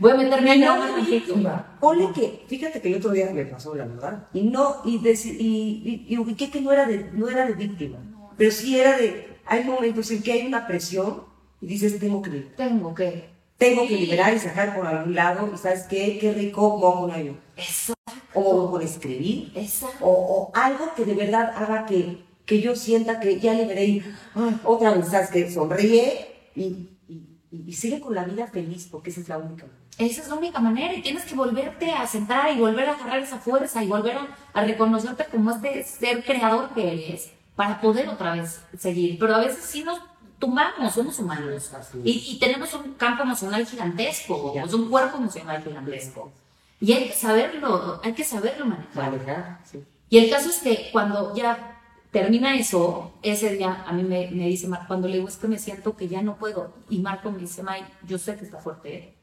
Voy a meterme en no, agua, mijito. Ponle que, fíjate que el otro día me pasó, la verdad, y no, y, y, y, y ubiqué que no era, de, no era de víctima, pero sí era de, hay momentos en que hay una presión y dices, tengo que liberar. Tengo que. Tengo que liberar y sacar por algún lado, y ¿sabes qué? Qué rico mojo un año. Eso, O por escribir, esa. o, o algo que de verdad haga que, que yo sienta que ya liberé y ay, otra vez, ¿sabes qué? Sonríe y, y, y sigue con la vida feliz, porque esa es la única manera. Esa es la única manera y tienes que volverte a sentar y volver a agarrar esa fuerza y volver a, a reconocerte como este ser creador que eres para poder otra vez seguir. Pero a veces sí nos tumbamos, somos humanos y, y tenemos un campo emocional gigantesco, sea, un cuerpo emocional gigantesco. Y hay que saberlo, hay que saberlo manejar. Manejar, sí. Y el caso es que cuando ya termina eso, ese día a mí me, me dice Marco, cuando le digo es que me siento que ya no puedo, y Marco me dice, May, yo sé que está fuerte,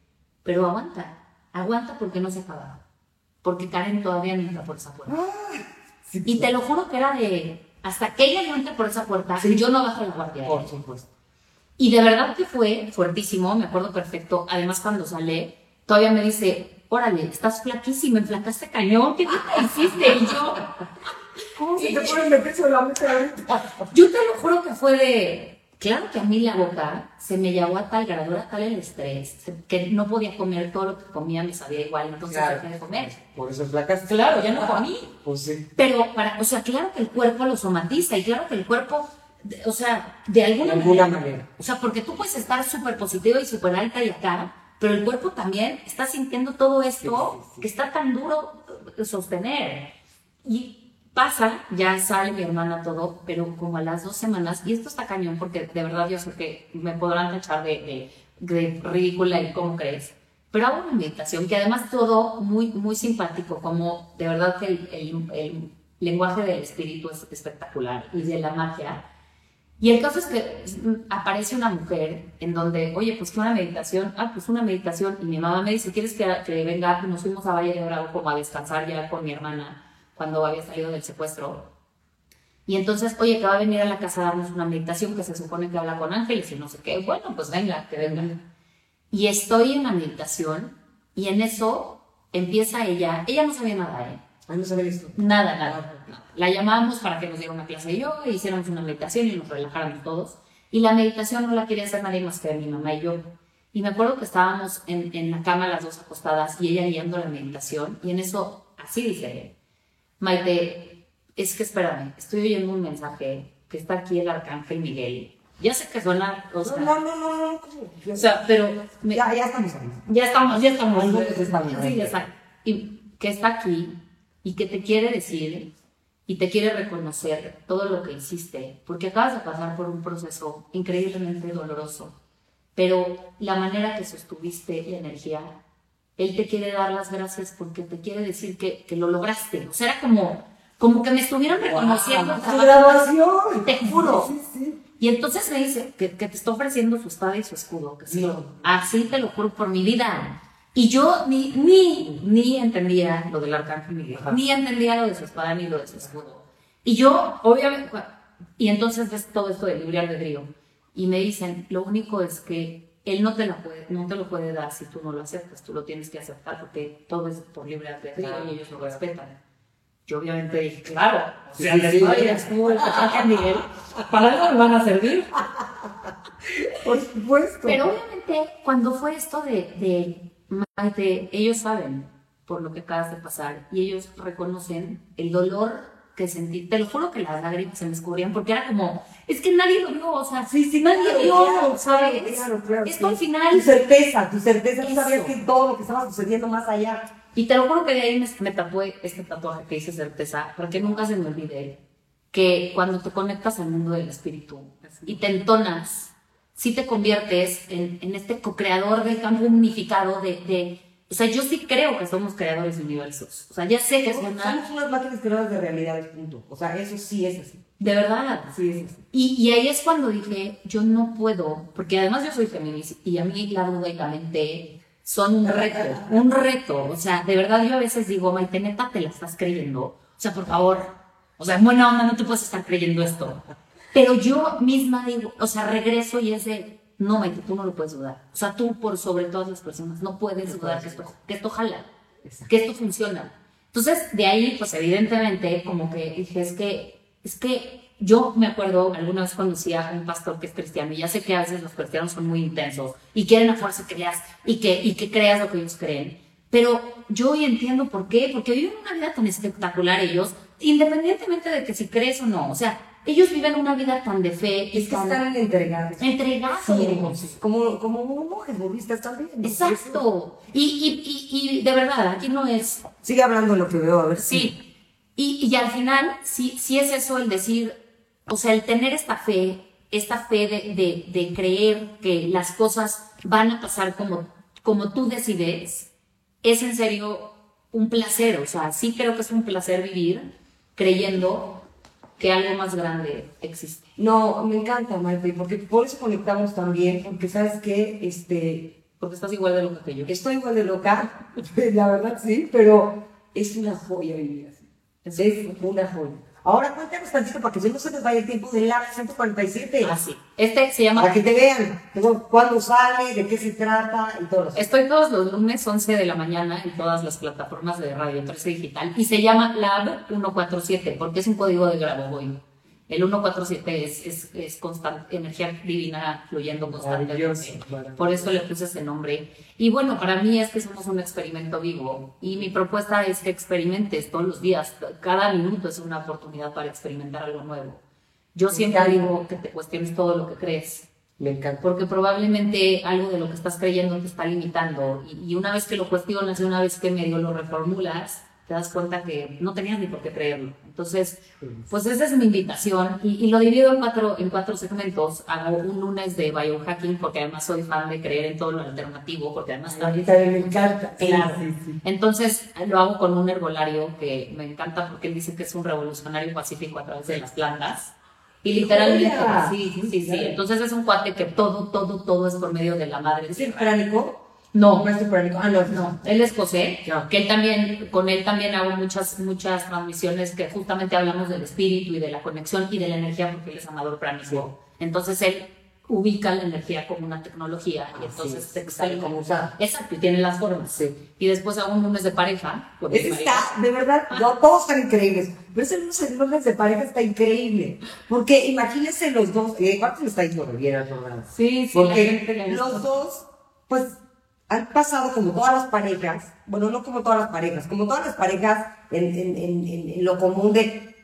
pero aguanta, aguanta porque no se acaba, porque Karen todavía no entra por esa puerta. Sí, Y te lo juro que era de, hasta que ella no entre por esa puerta, Sí. yo no bajo la guardia. Por supuesto. Y de verdad que fue fuertísimo, me acuerdo perfecto. Además, cuando sale, todavía me dice, órale, estás flaquísima, enflacaste cañón, ¿qué te hiciste? Y yo, ¿Cómo se te puede meter solamente ahorita? yo te lo juro que fue de, claro que a mí la boca se me llevó a tal grado, era tal el estrés, que no podía comer todo lo que comía, me sabía igual, entonces Claro. dejé de comer. Por eso flacas. Claro, ya no comí. Pues sí. Pero, para, o sea, claro que el cuerpo lo somatiza y claro que el cuerpo, de- o sea, de alguna, De alguna manera. O sea, porque tú puedes estar súper positiva y súper alta y acá, pero el cuerpo también está sintiendo todo esto Sí, sí, sí. que está tan duro sostener. Y pasa, ya sale mi hermana todo, pero como a las dos semanas, y esto está cañón porque de verdad yo sé que me podrán tachar de, de, de ridícula y cómo crees. Pero hago una meditación que además todo muy, muy simpático, como de verdad que el, el- lenguaje del espíritu es espectacular y de la magia. Y el caso es que aparece una mujer en donde, oye, pues que una meditación, ah, pues una meditación, y mi mamá me dice, ¿quieres que, que venga? Nos fuimos a Valle de Bravo como a descansar ya con mi hermana cuando había salido del secuestro. Y entonces, oye, que va a venir a la casa a darnos una meditación que se supone que habla con ángeles y no sé qué. Bueno, pues venga, que venga. Y estoy en la meditación y en eso empieza ella, ella no sabía nada, ¿eh? Ay, no sabía esto. Nada, nada. nada. La llamamos para que nos diera una clase de yoga, hiciéramos una meditación y nos relajáramos todos. Y la meditación no la quería hacer nadie más que mi mamá y yo. Y me acuerdo que estábamos en, en la cama las dos acostadas y ella guiando la meditación. Y en eso, así dice, Maite, es que espérame, estoy oyendo un mensaje que está aquí el arcángel Miguel. Ya sé que suena, o sea, No, no, no, no. ¿cómo? o sea, pero me- Ya, ya estamos ahí. ya estamos, ya estamos. Estamos. Sí, ya está. Y que está aquí y que te quiere decir y te quiere reconocer todo lo que hiciste, porque acabas de pasar por un proceso increíblemente doloroso, pero la manera que sostuviste la energía, él te quiere dar las gracias porque te quiere decir que, que lo lograste. O sea, era como, como que me estuvieron reconociendo. el ¡Tu trabajo. graduación! Te juro. Sí, sí. Y entonces me dice que, que te está ofreciendo su espada y su escudo. Que sí. No. Así te lo juro por mi vida. Y yo ni, ni, ni entendía lo del arcángel Miguel, Ajá. ni entendía lo de su espada ni lo de su escudo. Y yo, obviamente, y entonces ves todo esto del libre albedrío. Y me dicen, lo único es que él no te, la puede, no te lo puede dar si tú no lo aceptas, tú lo tienes que aceptar porque todo es por libre albedrío Claro. y ellos lo respetan. Yo obviamente dije, claro, o sea, Sí, la sí. el Miguel, para algo me van a servir. Por supuesto. Pero obviamente, cuando fue esto de, de Maite, ellos saben por lo que acabas de pasar y ellos reconocen el dolor que sentí. Te lo juro que las lágrimas se me escurrían porque era como, es que nadie lo vio, o sea, Sí, sí, nadie claro, vio, claro, ¿sabes? claro, claro, Esto sí. al final. Tu certeza, tu certeza, tú sabías que todo lo que estaba sucediendo más allá. Y te lo juro que de ahí me, me tatué este tatuaje que dice certeza, para que nunca se me olvide que cuando te conectas al mundo del espíritu y te entonas, sí te conviertes en, en este co-creador del campo unificado de, de- O sea, yo sí creo que somos creadores de universos. O sea, ya sé que Somos somos unas máquinas creadoras de realidades, punto. O sea, eso sí es así. De verdad. Sí es así. Y, y ahí es cuando dije, yo no puedo, porque además yo soy feminista y a mí la duda y la mente son un reto, un reto. O sea, de verdad yo a veces digo, Maite, neta, te la estás creyendo. O sea, por favor, o sea, en buena onda no te puedes estar creyendo esto. Pero yo misma digo, o sea, regreso y es de, no, Maite, tú no lo puedes dudar. O sea, tú por sobre todas las personas no puedes dudar que esto, que esto jala, que esto funciona. Entonces, de ahí, pues evidentemente, como que dije, es que, es que yo me acuerdo alguna vez conocí a un pastor que es cristiano y ya sé que a veces los cristianos son muy intensos y quieren a fuerza que creas y que, y que creas lo que ellos creen. Pero yo hoy entiendo por qué, porque viven una vida tan espectacular ellos, independientemente de que si crees o no. O sea, ellos viven una vida tan de fe. Es que están entregados. Entregados. Sí, como, como monjes budistas también. Exacto. Y, y, y, y, de verdad, aquí no es... Sigue hablando lo que veo, a ver. Sí. Y, y al final, sí, sí es eso el decir, o sea, el tener esta fe, esta fe de, de, de, creer que las cosas van a pasar como, como tú decides, es en serio un placer. O sea, sí creo que es un placer vivir creyendo que algo más grande existe. No, me encanta, Maite, porque por eso conectamos también, porque sabes que, este... Porque estás igual de loca que yo. Estoy igual de loca, la verdad sí, pero es una joya vivir así. Es una joya. Ahora cuéntanos tantito para que no se les vaya el tiempo del LAB 147. Ah, sí. Este se llama... Para que te vean cuándo sale, de qué se trata y todo eso. Estoy todos los lunes 11 de la mañana en todas las plataformas de Radio 13 Digital y se llama Lab 147 porque es un código de Grabovoi. El 147 es, es, es constante, energía divina fluyendo constantemente. Por eso le puse ese nombre. Y bueno, para mí es que somos un experimento vivo. Y mi propuesta es que experimentes todos los días. Cada minuto es una oportunidad para experimentar algo nuevo. Yo siempre digo que te cuestiones todo lo que crees. Me encanta. Porque probablemente algo de lo que estás creyendo te está limitando. Y, y una vez que lo cuestionas y una vez que medio lo reformulas, te das cuenta que no tenías ni por qué creerlo. Entonces, pues esa es mi invitación y, y, lo divido en cuatro, en cuatro segmentos. Hago un lunes de biohacking porque además soy fan de creer en todo lo alternativo, porque además... También me encanta. Claro. Sí, sí. Entonces, lo hago con un herbolario que me encanta porque él dice que es un revolucionario pacífico a través de las plantas. Y literalmente, sí, sí, sí, sí. Entonces es un cuate que todo, todo, todo es por medio de la madre. ¿Es el pránico? No, no es Ah, no, no. Él es José, no. que él también, con él también hago muchas, muchas transmisiones que justamente hablamos del espíritu y de la conexión y de la energía, porque él es amador pránico. Entonces él ubica la energía como una tecnología y entonces sí, sabe cómo usar. Exacto, y tiene las formas. Sí. Y después hago un lunes de pareja. Ese está, de verdad, ah. no, todos están increíbles. Pero ese lunes, el lunes de pareja está increíble. Porque imagínense los dos, eh, ¿cuántos está yendo bien programa? Sí, sí. Porque los dos, pues han pasado como todas las parejas, bueno, no como todas las parejas, como todas las parejas en, en, en, lo común de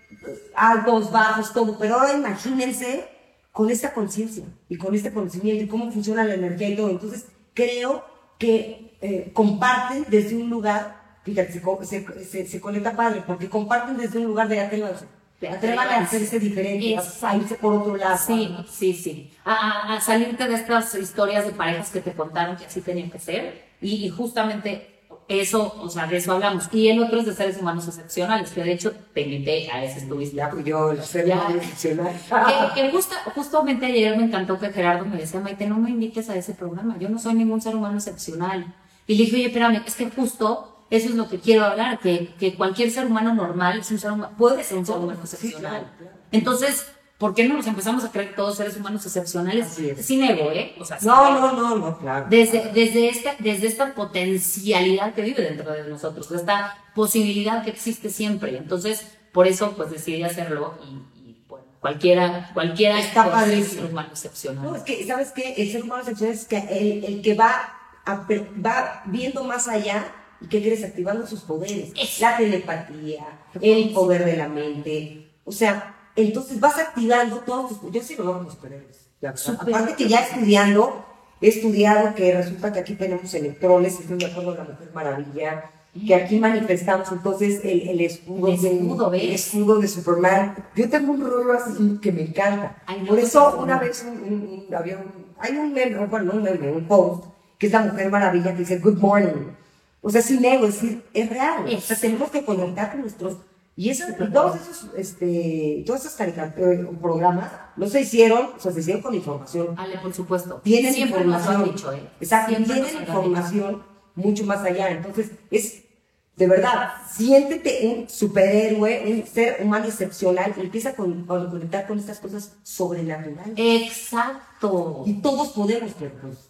altos, bajos, todo, pero ahora imagínense con esta conciencia y con este conocimiento y cómo funciona la energía y todo. Entonces, creo que eh, comparten desde un lugar, fíjate, se, se, se, conecta padre, porque comparten desde un lugar de atrévanse. Atrévanse a hacerse diferente, a irse por otro lado. Sí, sí, sí. A, a, salirte de estas historias de parejas que te contaron que así tenían que ser. Y, y, justamente eso, o sea, de eso hablamos. Y el otro es de seres humanos excepcionales, que de hecho te invité a ese estuviste. Ya, pues yo, el ser humano excepcional. Que, que justa, justamente ayer me encantó que Gerardo me decía, Maite, no me invites a ese programa. Yo no soy ningún ser humano excepcional. Y le dije, oye, espérame, es que justo eso es lo que quiero hablar, que, que cualquier ser humano normal es un ser humano, puede ser un ser humano excepcional. Entonces, ¿por qué no nos empezamos a creer todos seres humanos excepcionales sin ego, eh? O sea, no, no, no, no, claro. Desde, desde, esta, desde esta potencialidad que vive dentro de nosotros, de esta posibilidad que existe siempre. Entonces, por eso, pues decidí hacerlo y, y bueno, cualquiera, cualquiera Está puede ser un humano excepcional. No, es que, ¿sabes qué? El ser humano excepcional es que el, el que va, a, va viendo más allá ¿Y qué crees? Activando sus poderes. La telepatía, el poder de la mente. O sea, entonces vas activando todos tus... Yo sí lo hago los poderes. Aparte que ya estudiando, he estudiado que resulta que aquí tenemos electrones, estoy de acuerdo con la Mujer Maravilla, que aquí manifestamos entonces el, el escudo, el escudo, de, el escudo de Superman. Yo tengo un rollo así que me encanta. Ay, no, Por eso una vez un, un, un, había un, hay un meme, bueno, un meme, un post, que es la Mujer Maravilla que dice Good Morning. O sea, sin ego, es decir, es real. Es. O sea, tenemos que conectar con nuestros. Y, eso, y todos esos, este, todos esos programas no se hicieron, o sea, se hicieron con información. Ale, por supuesto. Tienen Siempre información. Nos dicho, ¿eh? Exacto, Siempre tienen información mucho más allá. Entonces, es de verdad, siéntete un superhéroe, un ser humano excepcional empieza a, con, a conectar con estas cosas sobrenaturales. Exacto. Y todos podemos, pero pues,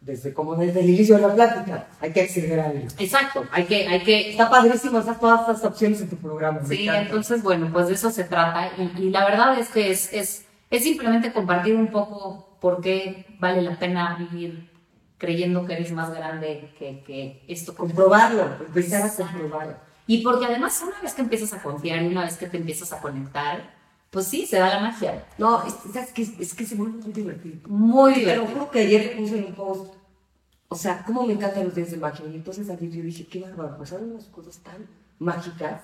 desde como desde el inicio de la plática, hay que acceder a ello. Exacto, hay que, hay que, Está padrísimo esas todas estas opciones en tu programa. Sí, entonces, bueno, pues de eso se trata. Y, y la verdad es que es, es, es simplemente compartir un poco por qué vale la pena vivir creyendo que eres más grande que, que esto. comprobarlo, empezar a comprobarlo. Y porque además una vez que empiezas a confiar y una vez que te empiezas a conectar, pues sí, se da la magia. No, es, ¿sabes qué? es que se vuelve muy divertido. Muy divertido. juro que ayer puse en un post, o sea, cómo me encantan los días de magia. Y entonces ayer yo dije, qué bárbaro, pasaron unas cosas tan mágicas.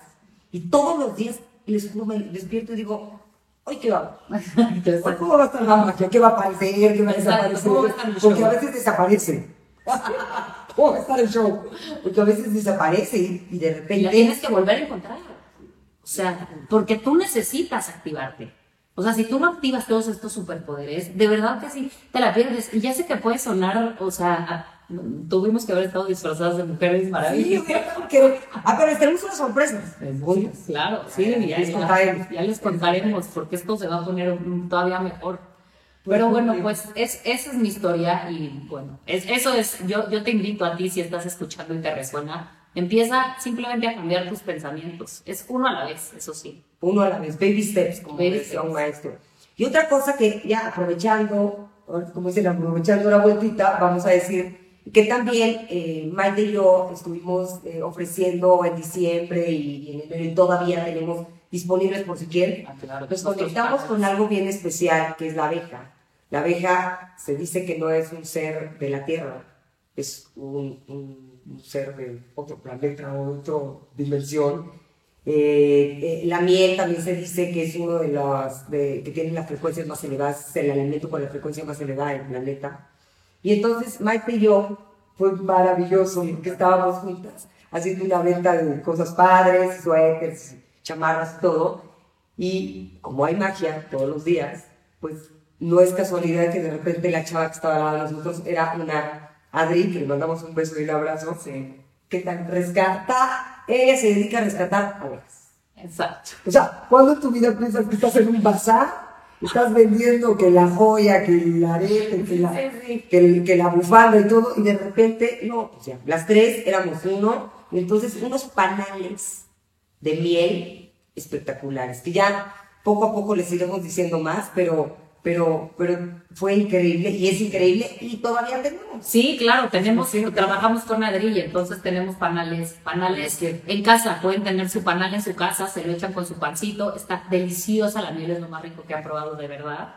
Y todos los días, les me despierto y digo, hoy qué va. ¿Cómo va a estar la magia? ¿Qué va a aparecer? ¿Qué va a desaparecer? ¿cómo va a estar el Porque a veces desaparece. ¿Cómo va a estar el show? Porque a veces desaparece y, y de Y repente... la tienes que volver a encontrar. O sea, porque tú necesitas activarte. O sea, si tú no activas todos estos superpoderes, de verdad que sí, te la pierdes. Y ya sé que puede sonar, o sea, tuvimos que haber estado disfrazadas de mujeres Sí, maravillosas. hubiera- quiero- Ah, pero tenemos una sorpresa. Oye, Claro, sí, ya, Les ya- contaremos. ya les contaremos porque esto se va a poner todavía mejor. Pero bueno, pues es, esa es mi historia y bueno, es, eso es, yo, yo te invito a ti si estás escuchando y te resuena, empieza simplemente a cambiar tus pensamientos. Es uno a la vez, eso sí. uno a la vez, baby steps, como Baby decía un steps. maestro. Y otra cosa que ya aprovechando, como dicen, aprovechando la vueltita, vamos a decir que también eh, Maite y yo estuvimos eh, ofreciendo en diciembre y, y en enero y todavía tenemos disponibles por si quieren. Ah, Nos conectamos con algo bien especial que es la abeja. La abeja se dice que no es un ser de la Tierra, es un, un- un ser de otro planeta o otra dimensión. Eh, eh, la miel también se dice que es uno de los de, que tiene las frecuencias más elevadas, es el alimento con la frecuencia más elevada del planeta. Y entonces Maite y yo fue maravilloso porque estábamos juntas haciendo una venta de cosas padres, suéteres, chamarras todo. Y como hay magia todos los días, pues no es casualidad que de repente la chava que estaba al lado de nosotros era una Adri, que le mandamos un beso y un abrazo, que tan rescata, ella se dedica a rescatar abejas. Exacto. O sea, ¿cuándo en tu vida piensas que estás en un bazar? Estás vendiendo que la joya, que el arete, que la, Sí, sí. que, el- que la bufanda y todo, y de repente, no, o sea, las tres éramos uno, y entonces unos panales de miel espectaculares, que ya poco a poco les iremos diciendo más, pero, pero, pero fue increíble, y es increíble, y todavía tenemos. Sí, claro, tenemos, trabajamos con ladrillo, entonces tenemos panales, panales que en casa, pueden tener su panal en su casa, se lo echan con su pancito, está deliciosa, la miel es lo más rico que han probado de verdad.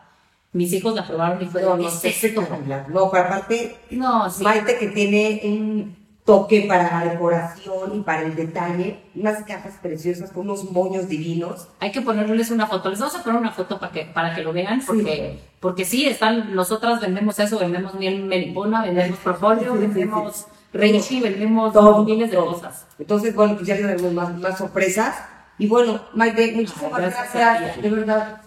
Mis hijos la probaron y fue No, no "¿Qué sé, es esto?". no, pero aparte, No, sí. Maite que tiene un toque para la decoración y para el detalle, unas cajas preciosas con unos moños divinos. Hay que ponerles una foto. Les vamos a poner una foto para que, para que lo vean, porque, porque sí, están, nosotras vendemos eso, vendemos miel melipona, vendemos propóleo, Sí, sí, sí. vendemos reishi, vendemos Todo, miles de todo. cosas. Entonces, bueno, pues ya tenemos más, más sorpresas. Y bueno, Maite, muchísimas Gracias gracias, ti. de verdad.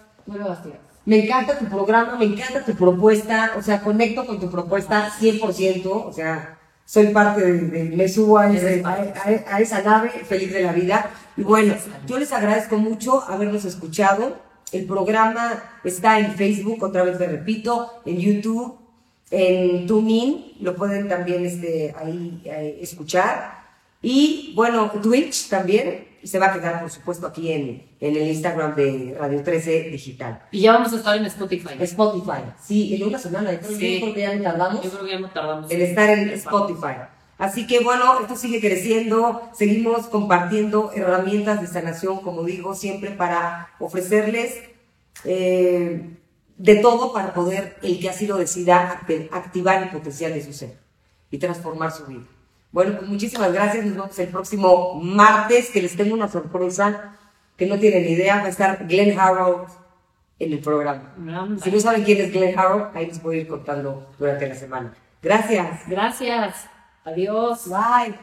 Me encanta tu programa, me encanta tu propuesta, o sea, conecto con tu propuesta 100%, o sea, soy parte de, de- me subo a, ese- Eres parte. a- a- a esa nave, feliz de la vida. Y bueno, yo les agradezco mucho habernos escuchado. El programa está en Facebook, otra vez me repito, en YouTube, en TuneIn, lo pueden también este, ahí eh, escuchar. Y bueno, Twitch también se va a quedar, por supuesto, aquí en, en el Instagram de Radio 13 Digital. Y ya vamos a estar en Spotify. Spotify, sí, en una semana, yo Sí. creo que ya no tardamos Yo creo que ya no tardamos. el estar en Spotify. Así que bueno, esto sigue creciendo, seguimos compartiendo herramientas de sanación, como digo, siempre para ofrecerles eh, de todo para poder, el que así lo decida, act- activar el potencial de su ser y transformar su vida. Bueno, pues muchísimas gracias, nos vemos el próximo martes, que les tengo una sorpresa que no tienen idea, va a estar Glenn Harrow en el programa. Si no saben quién es Glenn Harrow, ahí les voy a ir contando durante la semana. Gracias. Gracias. Adiós. Bye.